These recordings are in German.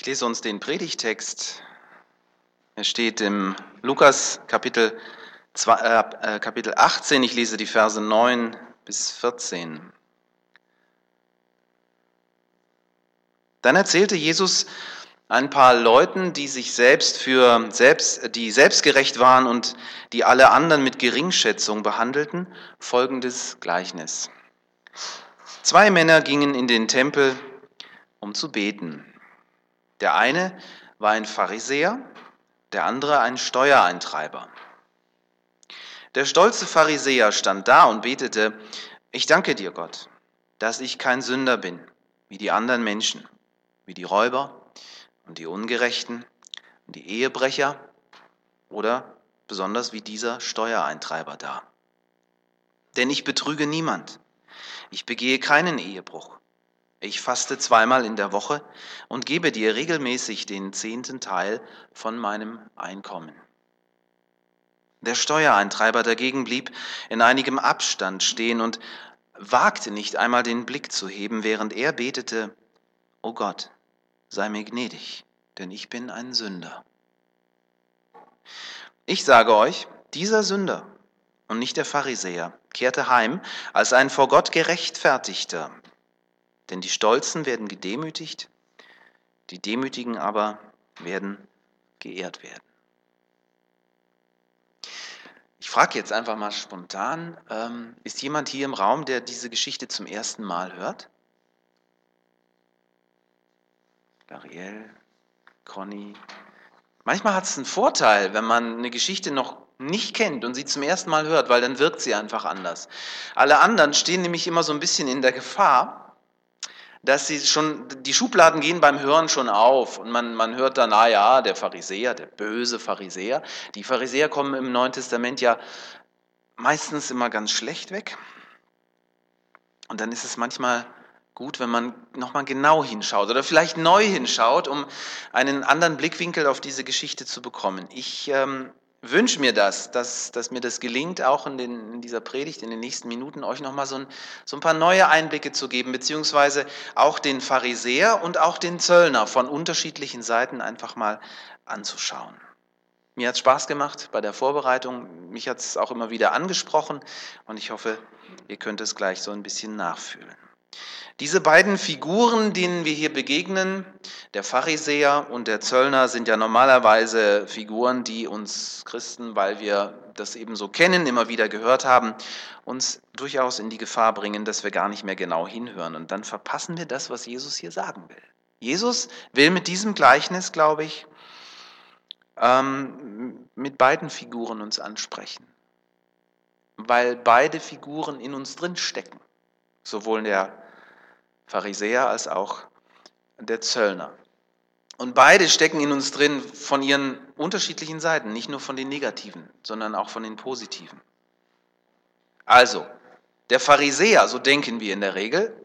Ich lese uns den Predigtext. Er steht im Lukas Kapitel, 2, äh, Kapitel 18. Ich lese die Verse 9 bis 14. Dann erzählte Jesus ein paar Leuten, die sich selbst für selbst, die selbstgerecht waren und die alle anderen mit Geringschätzung behandelten, folgendes Gleichnis. Zwei Männer gingen in den Tempel, um zu beten. Der eine war ein Pharisäer, der andere ein Steuereintreiber. Der stolze Pharisäer stand da und betete, ich danke dir, Gott, dass ich kein Sünder bin, wie die anderen Menschen, wie die Räuber und die Ungerechten und die Ehebrecher oder besonders wie dieser Steuereintreiber da. Denn ich betrüge niemand, ich begehe keinen Ehebruch ich faste zweimal in der Woche und gebe dir regelmäßig den zehnten Teil von meinem Einkommen. Der Steuereintreiber dagegen blieb in einigem Abstand stehen und wagte nicht einmal den Blick zu heben, während er betete, O Gott, sei mir gnädig, denn ich bin ein Sünder. Ich sage euch, dieser Sünder und nicht der Pharisäer kehrte heim als ein vor Gott gerechtfertigter, denn die Stolzen werden gedemütigt, die Demütigen aber werden geehrt werden. Ich frage jetzt einfach mal spontan, ähm, ist jemand hier im Raum, der diese Geschichte zum ersten Mal hört? Ariel, Conny. Manchmal hat es einen Vorteil, wenn man eine Geschichte noch nicht kennt und sie zum ersten Mal hört, weil dann wirkt sie einfach anders. Alle anderen stehen nämlich immer so ein bisschen in der Gefahr, dass sie schon, die Schubladen gehen beim Hören schon auf und man, man hört dann, ah ja, der Pharisäer, der böse Pharisäer. Die Pharisäer kommen im Neuen Testament ja meistens immer ganz schlecht weg. Und dann ist es manchmal gut, wenn man nochmal genau hinschaut oder vielleicht neu hinschaut, um einen anderen Blickwinkel auf diese Geschichte zu bekommen. Ich ähm, wünsche mir das, dass, dass mir das gelingt, auch in, den, in dieser Predigt, in den nächsten Minuten, euch nochmal so ein, so ein paar neue Einblicke zu geben, beziehungsweise auch den Pharisäer und auch den Zöllner von unterschiedlichen Seiten einfach mal anzuschauen. Mir hat es Spaß gemacht bei der Vorbereitung, mich hat es auch immer wieder angesprochen und ich hoffe, ihr könnt es gleich so ein bisschen nachfühlen. Diese beiden Figuren, denen wir hier begegnen, der Pharisäer und der Zöllner, sind ja normalerweise Figuren, die uns Christen, weil wir das eben so kennen, immer wieder gehört haben, uns durchaus in die Gefahr bringen, dass wir gar nicht mehr genau hinhören. Und dann verpassen wir das, was Jesus hier sagen will. Jesus will mit diesem Gleichnis, glaube ich, ähm, mit beiden Figuren uns ansprechen, weil beide Figuren in uns drin stecken. Sowohl der Pharisäer als auch der Zöllner. Und beide stecken in uns drin von ihren unterschiedlichen Seiten, nicht nur von den negativen, sondern auch von den positiven. Also, der Pharisäer, so denken wir in der Regel,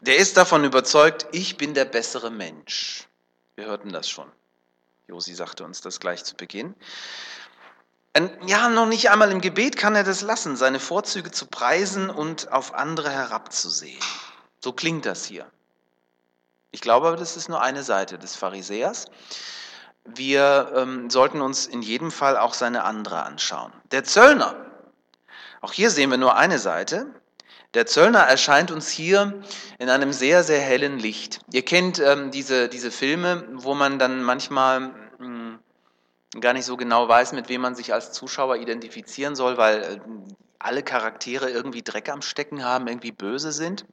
der ist davon überzeugt, ich bin der bessere Mensch. Wir hörten das schon. Josi sagte uns das gleich zu Beginn. Ja, noch nicht einmal im Gebet kann er das lassen, seine Vorzüge zu preisen und auf andere herabzusehen. So klingt das hier. Ich glaube aber, das ist nur eine Seite des Pharisäers. Wir ähm, sollten uns in jedem Fall auch seine andere anschauen. Der Zöllner, auch hier sehen wir nur eine Seite. Der Zöllner erscheint uns hier in einem sehr, sehr hellen Licht. Ihr kennt ähm, diese, diese Filme, wo man dann manchmal hm, gar nicht so genau weiß, mit wem man sich als Zuschauer identifizieren soll, weil äh, alle Charaktere irgendwie Dreck am Stecken haben, irgendwie böse sind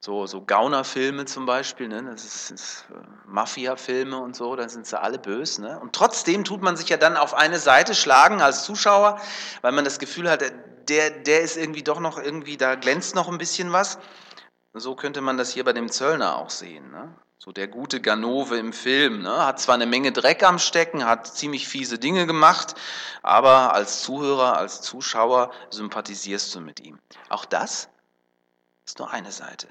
so, so Gaunerfilme zum Beispiel, ne? das ist, ist äh, Mafia-Filme und so, da sind sie alle böse. Ne? Und trotzdem tut man sich ja dann auf eine Seite schlagen als Zuschauer, weil man das Gefühl hat, der, der ist irgendwie doch noch irgendwie, da glänzt noch ein bisschen was. So könnte man das hier bei dem Zöllner auch sehen. Ne? So der gute Ganove im Film, ne? hat zwar eine Menge Dreck am Stecken, hat ziemlich fiese Dinge gemacht, aber als Zuhörer, als Zuschauer sympathisierst du mit ihm. Auch das ist nur eine Seite.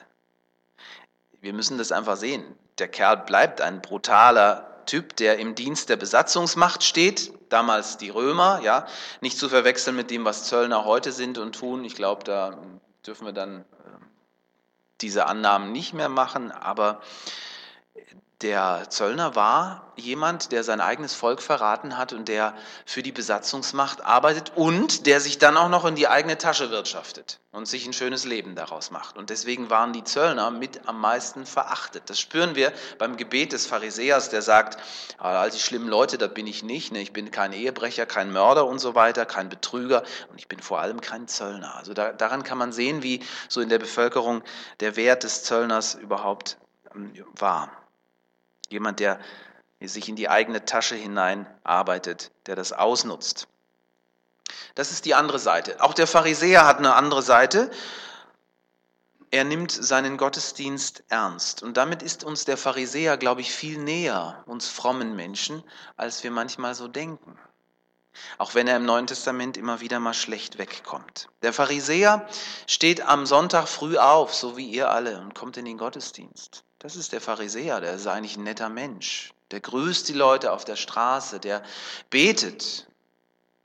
Wir müssen das einfach sehen. Der Kerl bleibt ein brutaler Typ, der im Dienst der Besatzungsmacht steht, damals die Römer, ja, nicht zu verwechseln mit dem, was Zöllner heute sind und tun. Ich glaube, da dürfen wir dann äh, diese Annahmen nicht mehr machen, aber Der Zöllner war jemand, der sein eigenes Volk verraten hat und der für die Besatzungsmacht arbeitet und der sich dann auch noch in die eigene Tasche wirtschaftet und sich ein schönes Leben daraus macht. Und deswegen waren die Zöllner mit am meisten verachtet. Das spüren wir beim Gebet des Pharisäers, der sagt, ah, all die schlimmen Leute, da bin ich nicht. Ne? Ich bin kein Ehebrecher, kein Mörder und so weiter, kein Betrüger und ich bin vor allem kein Zöllner. Also da, daran kann man sehen, wie so in der Bevölkerung der Wert des Zöllners überhaupt ähm, war. Jemand, der sich in die eigene Tasche hinein arbeitet, der das ausnutzt. Das ist die andere Seite. Auch der Pharisäer hat eine andere Seite. Er nimmt seinen Gottesdienst ernst. Und damit ist uns der Pharisäer, glaube ich, viel näher, uns frommen Menschen, als wir manchmal so denken. Auch wenn er im Neuen Testament immer wieder mal schlecht wegkommt. Der Pharisäer steht am Sonntag früh auf, so wie ihr alle, und kommt in den Gottesdienst. Das ist der Pharisäer, der ist eigentlich ein netter Mensch. Der grüßt die Leute auf der Straße, der betet,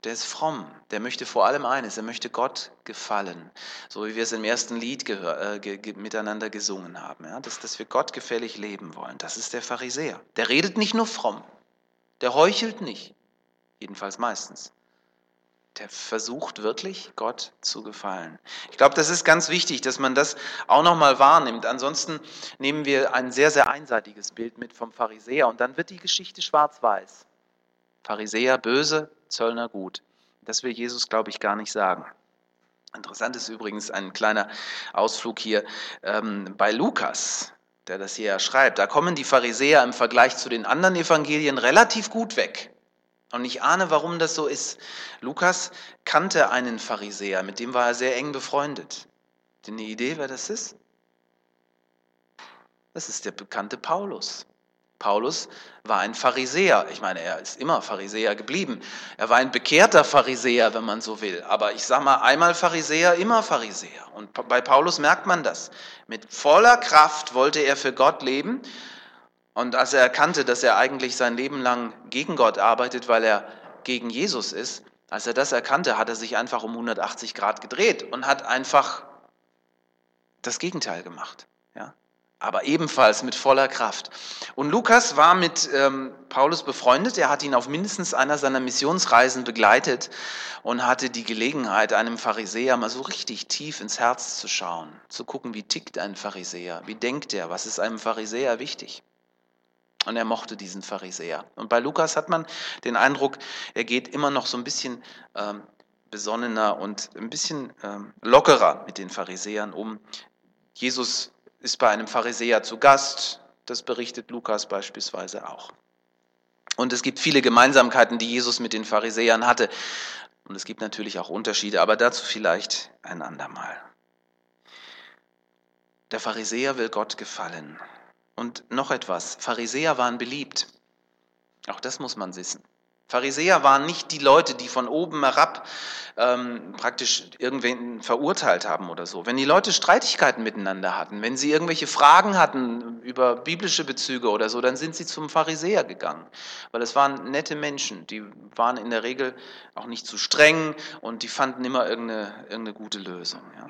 der ist fromm, der möchte vor allem eines, er möchte Gott gefallen, so wie wir es im ersten Lied äh, ge ge miteinander gesungen haben, ja? dass, dass wir Gott gefällig leben wollen. Das ist der Pharisäer. Der redet nicht nur fromm, der heuchelt nicht, jedenfalls meistens der versucht wirklich, Gott zu gefallen. Ich glaube, das ist ganz wichtig, dass man das auch nochmal wahrnimmt. Ansonsten nehmen wir ein sehr, sehr einseitiges Bild mit vom Pharisäer und dann wird die Geschichte schwarz-weiß. Pharisäer böse, Zöllner gut. Das will Jesus, glaube ich, gar nicht sagen. Interessant ist übrigens ein kleiner Ausflug hier ähm, bei Lukas, der das hier schreibt. Da kommen die Pharisäer im Vergleich zu den anderen Evangelien relativ gut weg. Und ich ahne, warum das so ist. Lukas kannte einen Pharisäer, mit dem war er sehr eng befreundet. Habt ihr eine Idee, wer das ist? Das ist der bekannte Paulus. Paulus war ein Pharisäer. Ich meine, er ist immer Pharisäer geblieben. Er war ein bekehrter Pharisäer, wenn man so will. Aber ich sage mal, einmal Pharisäer, immer Pharisäer. Und bei Paulus merkt man das. Mit voller Kraft wollte er für Gott leben und als er erkannte, dass er eigentlich sein Leben lang gegen Gott arbeitet, weil er gegen Jesus ist, als er das erkannte, hat er sich einfach um 180 Grad gedreht und hat einfach das Gegenteil gemacht. Ja? Aber ebenfalls mit voller Kraft. Und Lukas war mit ähm, Paulus befreundet. Er hat ihn auf mindestens einer seiner Missionsreisen begleitet und hatte die Gelegenheit, einem Pharisäer mal so richtig tief ins Herz zu schauen, zu gucken, wie tickt ein Pharisäer, wie denkt er, was ist einem Pharisäer wichtig. Und er mochte diesen Pharisäer. Und bei Lukas hat man den Eindruck, er geht immer noch so ein bisschen ähm, besonnener und ein bisschen ähm, lockerer mit den Pharisäern um. Jesus ist bei einem Pharisäer zu Gast, das berichtet Lukas beispielsweise auch. Und es gibt viele Gemeinsamkeiten, die Jesus mit den Pharisäern hatte. Und es gibt natürlich auch Unterschiede, aber dazu vielleicht ein andermal. Der Pharisäer will Gott gefallen. Und noch etwas, Pharisäer waren beliebt. Auch das muss man wissen. Pharisäer waren nicht die Leute, die von oben herab ähm, praktisch irgendwen verurteilt haben oder so. Wenn die Leute Streitigkeiten miteinander hatten, wenn sie irgendwelche Fragen hatten über biblische Bezüge oder so, dann sind sie zum Pharisäer gegangen. Weil es waren nette Menschen, die waren in der Regel auch nicht zu streng und die fanden immer irgendeine, irgendeine gute Lösung. Ja.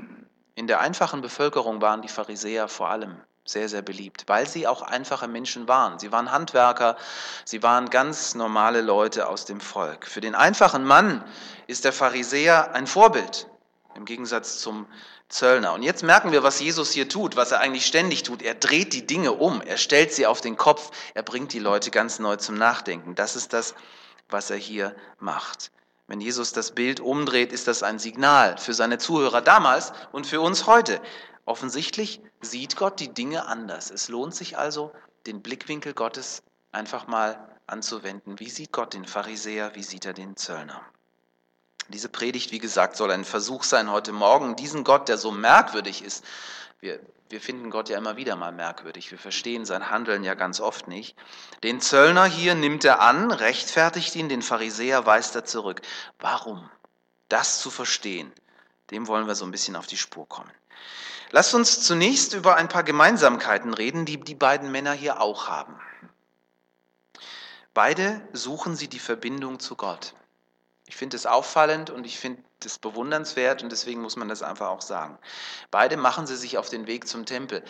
In der einfachen Bevölkerung waren die Pharisäer vor allem sehr, sehr beliebt, weil sie auch einfache Menschen waren. Sie waren Handwerker, sie waren ganz normale Leute aus dem Volk. Für den einfachen Mann ist der Pharisäer ein Vorbild im Gegensatz zum Zöllner. Und jetzt merken wir, was Jesus hier tut, was er eigentlich ständig tut. Er dreht die Dinge um, er stellt sie auf den Kopf, er bringt die Leute ganz neu zum Nachdenken. Das ist das, was er hier macht. Wenn Jesus das Bild umdreht, ist das ein Signal für seine Zuhörer damals und für uns heute. Offensichtlich sieht Gott die Dinge anders. Es lohnt sich also, den Blickwinkel Gottes einfach mal anzuwenden. Wie sieht Gott den Pharisäer? Wie sieht er den Zöllner? Diese Predigt, wie gesagt, soll ein Versuch sein, heute Morgen diesen Gott, der so merkwürdig ist. Wir, wir finden Gott ja immer wieder mal merkwürdig. Wir verstehen sein Handeln ja ganz oft nicht. Den Zöllner hier nimmt er an, rechtfertigt ihn, den Pharisäer weist er zurück. Warum? Das zu verstehen, dem wollen wir so ein bisschen auf die Spur kommen. Lasst uns zunächst über ein paar Gemeinsamkeiten reden, die die beiden Männer hier auch haben. Beide suchen sie die Verbindung zu Gott. Ich finde es auffallend und ich finde es bewundernswert und deswegen muss man das einfach auch sagen. Beide machen sie sich auf den Weg zum Tempel.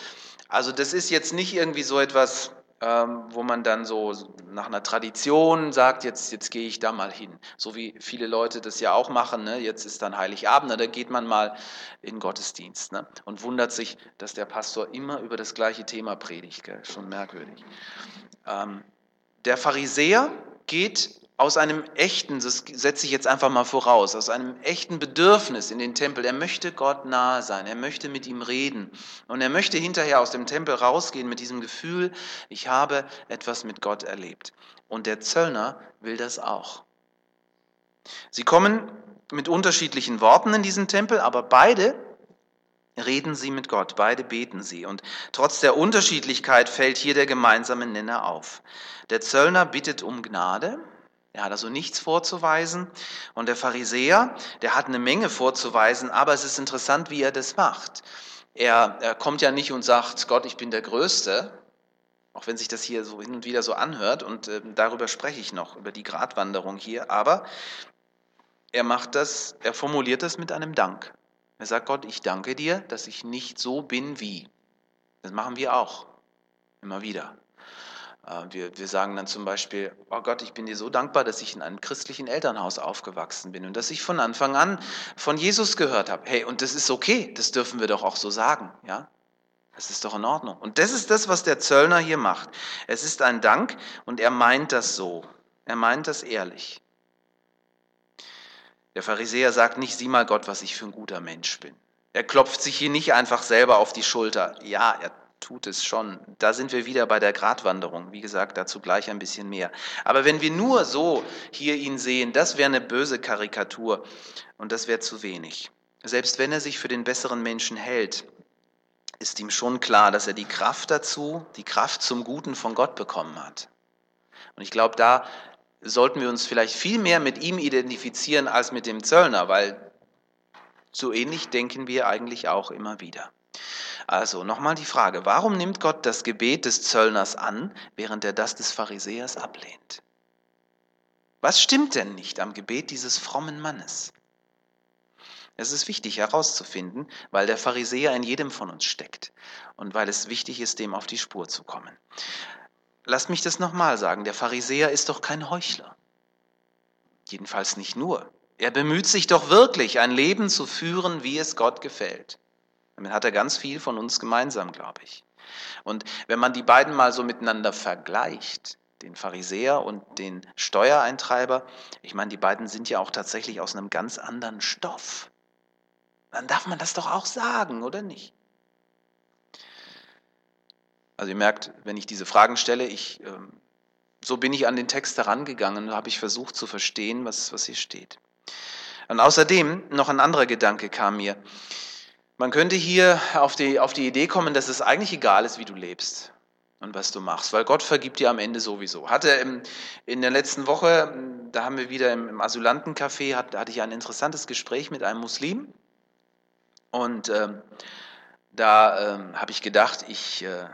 Also das ist jetzt nicht irgendwie so etwas ähm, wo man dann so nach einer Tradition sagt, jetzt, jetzt gehe ich da mal hin. So wie viele Leute das ja auch machen. Ne? Jetzt ist dann Heiligabend, ne? da geht man mal in Gottesdienst ne? und wundert sich, dass der Pastor immer über das gleiche Thema predigt. Gell? Schon merkwürdig. Ähm, der Pharisäer geht aus einem echten, das setze ich jetzt einfach mal voraus, aus einem echten Bedürfnis in den Tempel. Er möchte Gott nahe sein, er möchte mit ihm reden und er möchte hinterher aus dem Tempel rausgehen mit diesem Gefühl, ich habe etwas mit Gott erlebt. Und der Zöllner will das auch. Sie kommen mit unterschiedlichen Worten in diesen Tempel, aber beide reden sie mit Gott, beide beten sie. Und trotz der Unterschiedlichkeit fällt hier der gemeinsame Nenner auf. Der Zöllner bittet um Gnade, er hat also nichts vorzuweisen. Und der Pharisäer, der hat eine Menge vorzuweisen, aber es ist interessant, wie er das macht. Er, er kommt ja nicht und sagt, Gott, ich bin der Größte, auch wenn sich das hier so hin und wieder so anhört, und äh, darüber spreche ich noch, über die Gratwanderung hier, aber er macht das, er formuliert das mit einem Dank. Er sagt, Gott, ich danke dir, dass ich nicht so bin wie. Das machen wir auch, immer wieder. Äh, wir, wir sagen dann zum Beispiel, oh Gott, ich bin dir so dankbar, dass ich in einem christlichen Elternhaus aufgewachsen bin und dass ich von Anfang an von Jesus gehört habe. Hey, und das ist okay, das dürfen wir doch auch so sagen, ja? Das ist doch in Ordnung. Und das ist das, was der Zöllner hier macht. Es ist ein Dank und er meint das so. Er meint das ehrlich. Der Pharisäer sagt nicht, sieh mal Gott, was ich für ein guter Mensch bin. Er klopft sich hier nicht einfach selber auf die Schulter. Ja, er tut es schon. Da sind wir wieder bei der Gratwanderung. Wie gesagt, dazu gleich ein bisschen mehr. Aber wenn wir nur so hier ihn sehen, das wäre eine böse Karikatur und das wäre zu wenig. Selbst wenn er sich für den besseren Menschen hält, ist ihm schon klar, dass er die Kraft dazu, die Kraft zum Guten von Gott bekommen hat. Und ich glaube, da sollten wir uns vielleicht viel mehr mit ihm identifizieren als mit dem Zöllner, weil so ähnlich denken wir eigentlich auch immer wieder. Also nochmal die Frage, warum nimmt Gott das Gebet des Zöllners an, während er das des Pharisäers ablehnt? Was stimmt denn nicht am Gebet dieses frommen Mannes? Es ist wichtig herauszufinden, weil der Pharisäer in jedem von uns steckt und weil es wichtig ist, dem auf die Spur zu kommen. Lasst mich das nochmal sagen, der Pharisäer ist doch kein Heuchler. Jedenfalls nicht nur. Er bemüht sich doch wirklich, ein Leben zu führen, wie es Gott gefällt. Damit hat er ganz viel von uns gemeinsam, glaube ich. Und wenn man die beiden mal so miteinander vergleicht, den Pharisäer und den Steuereintreiber, ich meine, die beiden sind ja auch tatsächlich aus einem ganz anderen Stoff. Dann darf man das doch auch sagen, oder nicht? Also ihr merkt, wenn ich diese Fragen stelle, ich, äh, so bin ich an den Text herangegangen und habe ich versucht zu verstehen, was, was hier steht. Und außerdem noch ein anderer Gedanke kam mir. Man könnte hier auf die, auf die Idee kommen, dass es eigentlich egal ist, wie du lebst und was du machst, weil Gott vergibt dir am Ende sowieso. Hatte im, in der letzten Woche, da haben wir wieder im, im Asylantencafé, hat, hatte ich ein interessantes Gespräch mit einem Muslim und ähm, da ähm, habe ich gedacht, ich äh,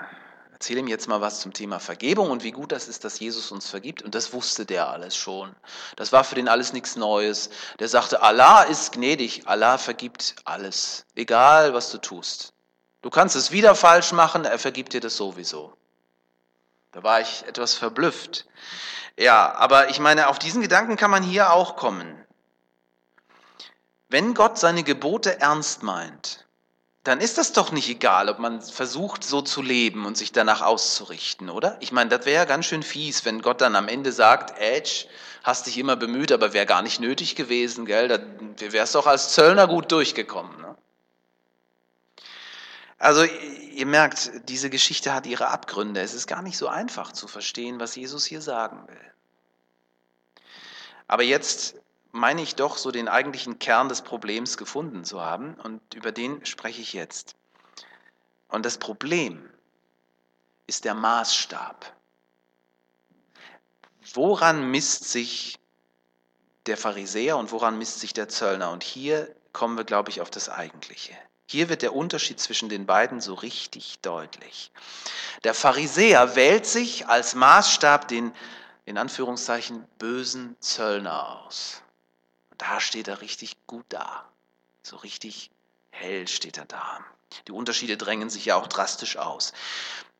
erzähle ihm jetzt mal was zum Thema Vergebung und wie gut das ist, dass Jesus uns vergibt. Und das wusste der alles schon. Das war für den alles nichts Neues. Der sagte, Allah ist gnädig, Allah vergibt alles, egal was du tust. Du kannst es wieder falsch machen, er vergibt dir das sowieso. Da war ich etwas verblüfft. Ja, aber ich meine, auf diesen Gedanken kann man hier auch kommen. Wenn Gott seine Gebote ernst meint, dann ist das doch nicht egal, ob man versucht, so zu leben und sich danach auszurichten, oder? Ich meine, das wäre ja ganz schön fies, wenn Gott dann am Ende sagt, Edge, hast dich immer bemüht, aber wäre gar nicht nötig gewesen, gell? Da wärst doch als Zöllner gut durchgekommen. Ne? Also ihr merkt, diese Geschichte hat ihre Abgründe. Es ist gar nicht so einfach zu verstehen, was Jesus hier sagen will. Aber jetzt meine ich doch, so den eigentlichen Kern des Problems gefunden zu haben und über den spreche ich jetzt. Und das Problem ist der Maßstab. Woran misst sich der Pharisäer und woran misst sich der Zöllner? Und hier kommen wir, glaube ich, auf das Eigentliche. Hier wird der Unterschied zwischen den beiden so richtig deutlich. Der Pharisäer wählt sich als Maßstab den, in Anführungszeichen, bösen Zöllner aus da steht er richtig gut da. So richtig hell steht er da. Die Unterschiede drängen sich ja auch drastisch aus.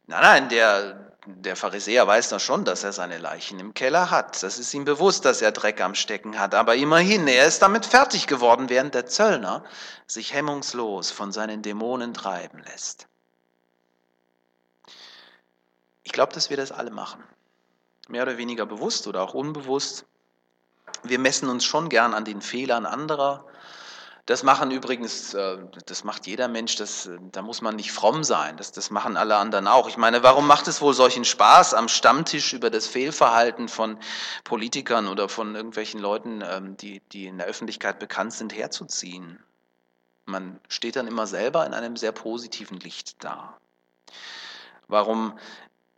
Nein, nein, der der Pharisäer weiß doch schon, dass er seine Leichen im Keller hat. Das ist ihm bewusst, dass er Dreck am Stecken hat. Aber immerhin, er ist damit fertig geworden, während der Zöllner sich hemmungslos von seinen Dämonen treiben lässt. Ich glaube, dass wir das alle machen. Mehr oder weniger bewusst oder auch unbewusst. Wir messen uns schon gern an den Fehlern anderer das machen übrigens, äh, das macht jeder Mensch, das, da muss man nicht fromm sein, das, das machen alle anderen auch. Ich meine, warum macht es wohl solchen Spaß, am Stammtisch über das Fehlverhalten von Politikern oder von irgendwelchen Leuten, ähm, die, die in der Öffentlichkeit bekannt sind, herzuziehen? Man steht dann immer selber in einem sehr positiven Licht da. Warum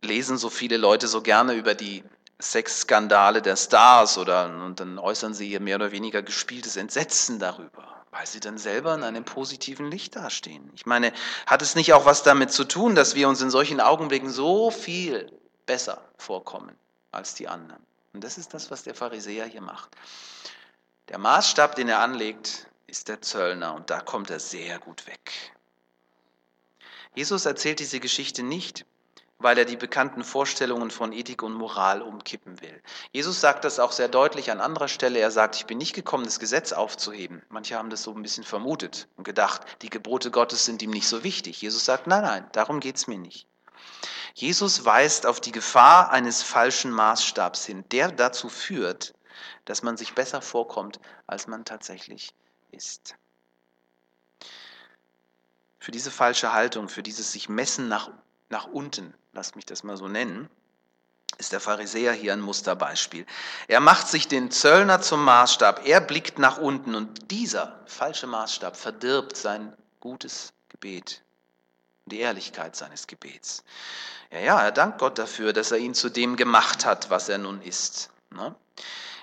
lesen so viele Leute so gerne über die Sexskandale der Stars oder und dann äußern sie ihr mehr oder weniger gespieltes Entsetzen darüber? weil sie dann selber in einem positiven Licht dastehen. Ich meine, hat es nicht auch was damit zu tun, dass wir uns in solchen Augenblicken so viel besser vorkommen als die anderen? Und das ist das, was der Pharisäer hier macht. Der Maßstab, den er anlegt, ist der Zöllner und da kommt er sehr gut weg. Jesus erzählt diese Geschichte nicht, weil er die bekannten Vorstellungen von Ethik und Moral umkippen will. Jesus sagt das auch sehr deutlich an anderer Stelle. Er sagt, ich bin nicht gekommen, das Gesetz aufzuheben. Manche haben das so ein bisschen vermutet und gedacht, die Gebote Gottes sind ihm nicht so wichtig. Jesus sagt, nein, nein, darum geht es mir nicht. Jesus weist auf die Gefahr eines falschen Maßstabs hin, der dazu führt, dass man sich besser vorkommt, als man tatsächlich ist. Für diese falsche Haltung, für dieses sich messen nach nach unten, lasst mich das mal so nennen, ist der Pharisäer hier ein Musterbeispiel. Er macht sich den Zöllner zum Maßstab, er blickt nach unten und dieser falsche Maßstab verdirbt sein gutes Gebet, die Ehrlichkeit seines Gebets. Ja, ja, er dankt Gott dafür, dass er ihn zu dem gemacht hat, was er nun ist. Ne?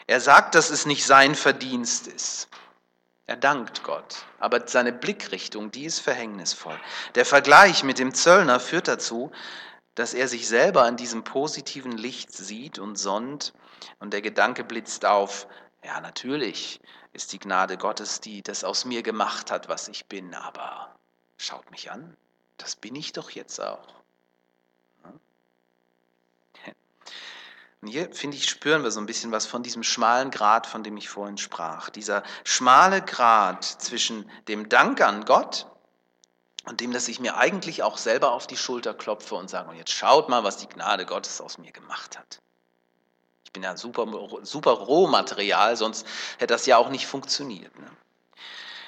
Er sagt, dass es nicht sein Verdienst ist. Er dankt Gott, aber seine Blickrichtung, die ist verhängnisvoll. Der Vergleich mit dem Zöllner führt dazu, dass er sich selber in diesem positiven Licht sieht und sonnt und der Gedanke blitzt auf, ja natürlich ist die Gnade Gottes, die das aus mir gemacht hat, was ich bin, aber schaut mich an, das bin ich doch jetzt auch. Und hier, finde ich, spüren wir so ein bisschen was von diesem schmalen Grat, von dem ich vorhin sprach. Dieser schmale Grat zwischen dem Dank an Gott und dem, dass ich mir eigentlich auch selber auf die Schulter klopfe und sage, und jetzt schaut mal, was die Gnade Gottes aus mir gemacht hat. Ich bin ja super, super Rohmaterial, sonst hätte das ja auch nicht funktioniert. Ne?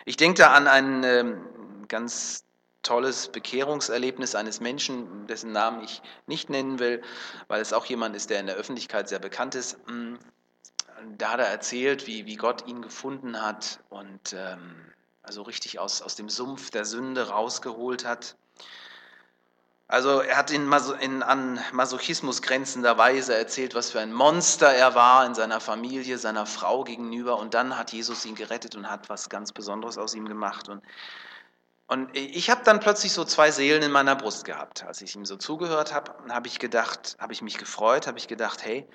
Ich denke da an einen ähm, ganz tolles Bekehrungserlebnis eines Menschen, dessen Namen ich nicht nennen will, weil es auch jemand ist, der in der Öffentlichkeit sehr bekannt ist. Mm, da hat er erzählt, wie, wie Gott ihn gefunden hat und ähm, also richtig aus, aus dem Sumpf der Sünde rausgeholt hat. Also er hat in, in, an Masochismus grenzender Weise erzählt, was für ein Monster er war in seiner Familie, seiner Frau gegenüber. Und dann hat Jesus ihn gerettet und hat was ganz Besonderes aus ihm gemacht. Und und ich habe dann plötzlich so zwei Seelen in meiner Brust gehabt. Als ich ihm so zugehört habe, habe ich gedacht, habe ich mich gefreut, habe ich gedacht, hey,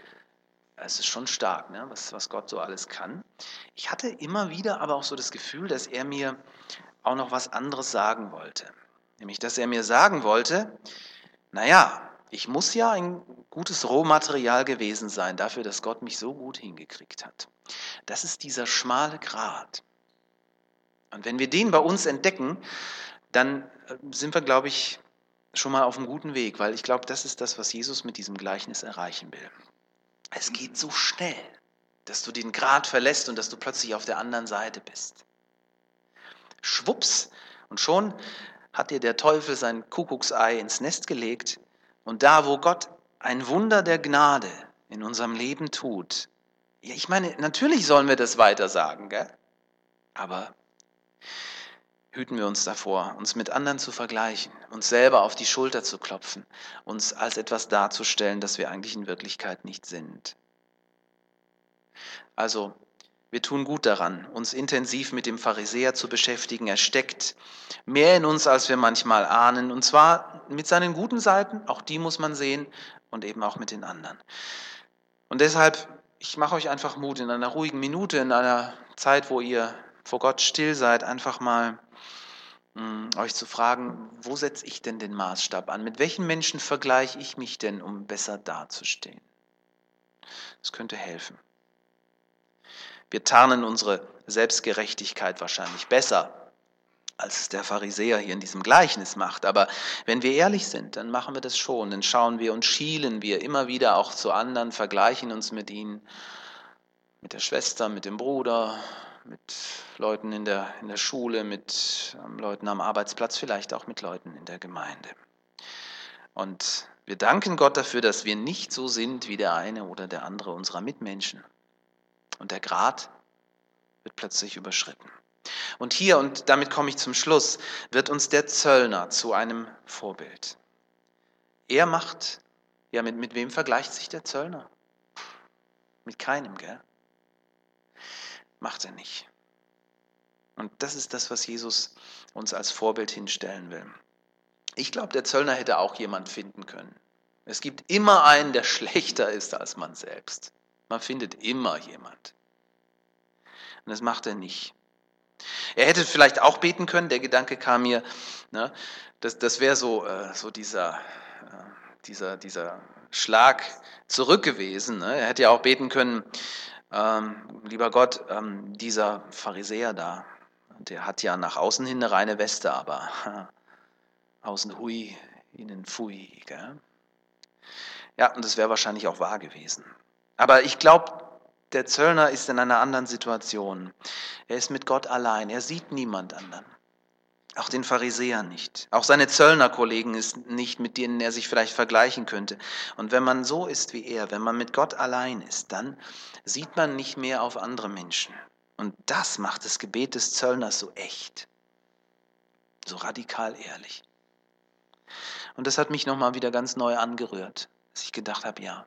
es ist schon stark, ne, was, was Gott so alles kann. Ich hatte immer wieder aber auch so das Gefühl, dass er mir auch noch was anderes sagen wollte. Nämlich, dass er mir sagen wollte, naja, ich muss ja ein gutes Rohmaterial gewesen sein dafür, dass Gott mich so gut hingekriegt hat. Das ist dieser schmale Grat. Und wenn wir den bei uns entdecken, dann äh, sind wir, glaube ich, schon mal auf einem guten Weg, weil ich glaube, das ist das, was Jesus mit diesem Gleichnis erreichen will. Es geht so schnell, dass du den Grat verlässt und dass du plötzlich auf der anderen Seite bist. Schwupps, und schon hat dir der Teufel sein Kuckucksei ins Nest gelegt und da, wo Gott ein Wunder der Gnade in unserem Leben tut, ja, ich meine, natürlich sollen wir das weiter sagen, gell? aber hüten wir uns davor, uns mit anderen zu vergleichen, uns selber auf die Schulter zu klopfen, uns als etwas darzustellen, das wir eigentlich in Wirklichkeit nicht sind. Also, wir tun gut daran, uns intensiv mit dem Pharisäer zu beschäftigen. Er steckt mehr in uns, als wir manchmal ahnen, und zwar mit seinen guten Seiten, auch die muss man sehen, und eben auch mit den anderen. Und deshalb, ich mache euch einfach Mut in einer ruhigen Minute, in einer Zeit, wo ihr vor Gott still seid, einfach mal mm, euch zu fragen, wo setze ich denn den Maßstab an? Mit welchen Menschen vergleiche ich mich denn, um besser dazustehen? Das könnte helfen. Wir tarnen unsere Selbstgerechtigkeit wahrscheinlich besser, als es der Pharisäer hier in diesem Gleichnis macht. Aber wenn wir ehrlich sind, dann machen wir das schon. Dann schauen wir und schielen wir immer wieder auch zu anderen, vergleichen uns mit ihnen, mit der Schwester, mit dem Bruder, mit Leuten in der, in der Schule, mit ähm, Leuten am Arbeitsplatz, vielleicht auch mit Leuten in der Gemeinde. Und wir danken Gott dafür, dass wir nicht so sind wie der eine oder der andere unserer Mitmenschen. Und der Grad wird plötzlich überschritten. Und hier, und damit komme ich zum Schluss, wird uns der Zöllner zu einem Vorbild. Er macht, ja, mit, mit wem vergleicht sich der Zöllner? Mit keinem, gell? Macht er nicht. Und das ist das, was Jesus uns als Vorbild hinstellen will. Ich glaube, der Zöllner hätte auch jemand finden können. Es gibt immer einen, der schlechter ist als man selbst. Man findet immer jemand. Und das macht er nicht. Er hätte vielleicht auch beten können, der Gedanke kam mir, ne, das, das wäre so, äh, so dieser, äh, dieser, dieser Schlag zurück gewesen. Ne? Er hätte ja auch beten können, ähm, lieber Gott, ähm, dieser Pharisäer da, der hat ja nach außen hin eine reine Weste, aber außen hui, innen fui. Gell? Ja, und das wäre wahrscheinlich auch wahr gewesen. Aber ich glaube, der Zöllner ist in einer anderen Situation. Er ist mit Gott allein. Er sieht niemand anderen. Auch den Pharisäer nicht. Auch seine Zöllnerkollegen ist nicht, mit denen er sich vielleicht vergleichen könnte. Und wenn man so ist wie er, wenn man mit Gott allein ist, dann sieht man nicht mehr auf andere Menschen. Und das macht das Gebet des Zöllners so echt. So radikal ehrlich. Und das hat mich nochmal wieder ganz neu angerührt, dass ich gedacht habe, ja,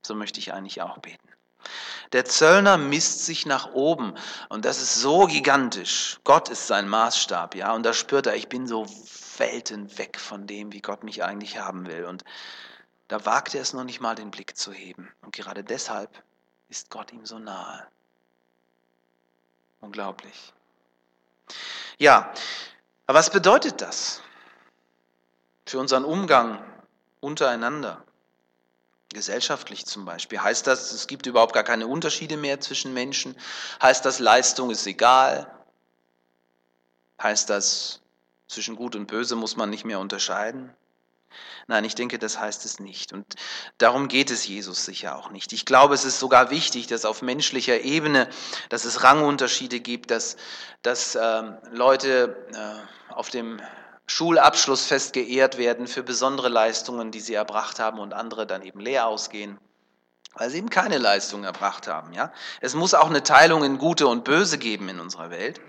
so möchte ich eigentlich auch beten. Der Zöllner misst sich nach oben und das ist so gigantisch. Gott ist sein Maßstab, ja, und da spürt er, ich bin so Welten weg von dem, wie Gott mich eigentlich haben will. Und da wagt er es noch nicht mal, den Blick zu heben. Und gerade deshalb ist Gott ihm so nahe. Unglaublich. Ja, aber was bedeutet das für unseren Umgang untereinander? Gesellschaftlich zum Beispiel. Heißt das, es gibt überhaupt gar keine Unterschiede mehr zwischen Menschen? Heißt das, Leistung ist egal? Heißt das, zwischen Gut und Böse muss man nicht mehr unterscheiden? Nein, ich denke, das heißt es nicht. Und darum geht es Jesus sicher auch nicht. Ich glaube, es ist sogar wichtig, dass auf menschlicher Ebene, dass es Rangunterschiede gibt, dass, dass ähm, Leute äh, auf dem Schulabschlussfest geehrt werden für besondere Leistungen, die sie erbracht haben und andere dann eben leer ausgehen, weil sie eben keine Leistung erbracht haben. Ja? Es muss auch eine Teilung in Gute und Böse geben in unserer Welt.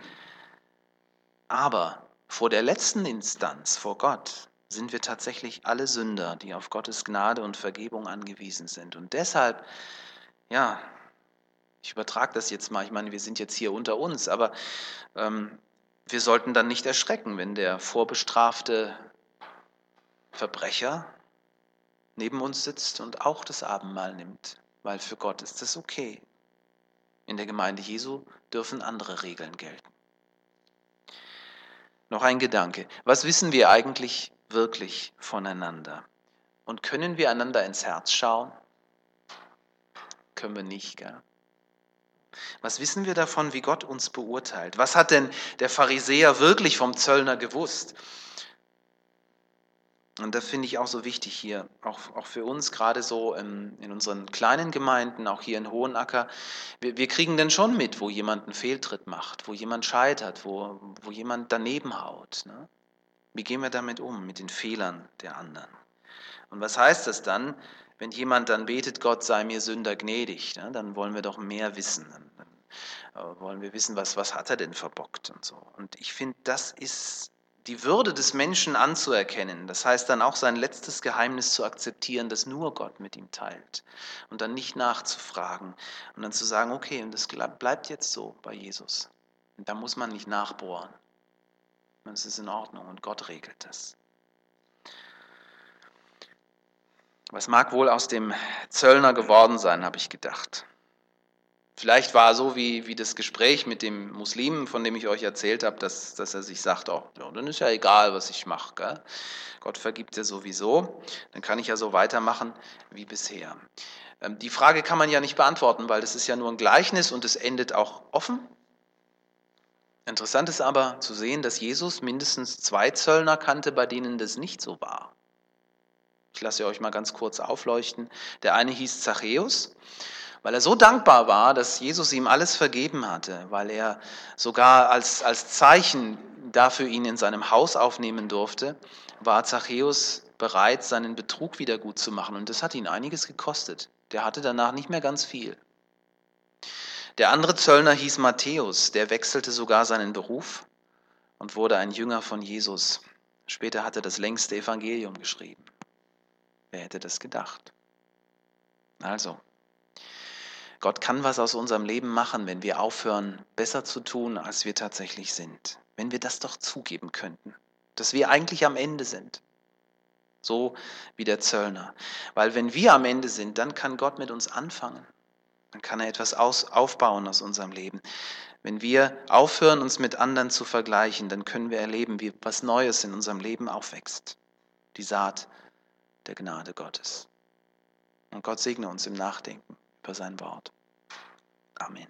Aber vor der letzten Instanz, vor Gott, sind wir tatsächlich alle Sünder, die auf Gottes Gnade und Vergebung angewiesen sind. Und deshalb, ja, ich übertrage das jetzt mal, ich meine, wir sind jetzt hier unter uns, aber ähm, wir sollten dann nicht erschrecken, wenn der vorbestrafte Verbrecher neben uns sitzt und auch das Abendmahl nimmt, weil für Gott ist das okay. In der Gemeinde Jesu dürfen andere Regeln gelten. Noch ein Gedanke. Was wissen wir eigentlich wirklich voneinander? Und können wir einander ins Herz schauen? Können wir nicht, gell? Was wissen wir davon, wie Gott uns beurteilt? Was hat denn der Pharisäer wirklich vom Zöllner gewusst? Und das finde ich auch so wichtig hier, auch, auch für uns, gerade so in, in unseren kleinen Gemeinden, auch hier in Hohenacker. Wir, wir kriegen denn schon mit, wo jemand einen Fehltritt macht, wo jemand scheitert, wo, wo jemand daneben haut. Ne? Wie gehen wir damit um, mit den Fehlern der anderen? Und was heißt das dann? Wenn jemand dann betet, Gott sei mir Sünder gnädig, ne, dann wollen wir doch mehr wissen. Dann äh, wollen wir wissen, was, was hat er denn verbockt und so. Und ich finde, das ist die Würde des Menschen anzuerkennen. Das heißt dann auch sein letztes Geheimnis zu akzeptieren, das nur Gott mit ihm teilt. Und dann nicht nachzufragen und dann zu sagen, okay, und das bleibt jetzt so bei Jesus. Und da muss man nicht nachbohren. Es ist in Ordnung und Gott regelt das. Was mag wohl aus dem Zöllner geworden sein, habe ich gedacht. Vielleicht war so wie, wie das Gespräch mit dem Muslimen, von dem ich euch erzählt habe, dass, dass er sich sagt, oh, dann ist ja egal, was ich mache. Gott vergibt ja sowieso, dann kann ich ja so weitermachen wie bisher. Ähm, die Frage kann man ja nicht beantworten, weil das ist ja nur ein Gleichnis und es endet auch offen. Interessant ist aber zu sehen, dass Jesus mindestens zwei Zöllner kannte, bei denen das nicht so war. Ich lasse euch mal ganz kurz aufleuchten. Der eine hieß Zachäus, weil er so dankbar war, dass Jesus ihm alles vergeben hatte, weil er sogar als, als Zeichen dafür ihn in seinem Haus aufnehmen durfte, war Zachäus bereit, seinen Betrug wieder gut zu machen. Und das hat ihn einiges gekostet. Der hatte danach nicht mehr ganz viel. Der andere Zöllner hieß Matthäus, der wechselte sogar seinen Beruf und wurde ein Jünger von Jesus. Später hat er das längste Evangelium geschrieben. Wer hätte das gedacht? Also, Gott kann was aus unserem Leben machen, wenn wir aufhören, besser zu tun, als wir tatsächlich sind. Wenn wir das doch zugeben könnten, dass wir eigentlich am Ende sind. So wie der Zöllner. Weil wenn wir am Ende sind, dann kann Gott mit uns anfangen. Dann kann er etwas aus, aufbauen aus unserem Leben. Wenn wir aufhören, uns mit anderen zu vergleichen, dann können wir erleben, wie was Neues in unserem Leben aufwächst. Die Saat der Gnade Gottes. Und Gott segne uns im Nachdenken über sein Wort. Amen.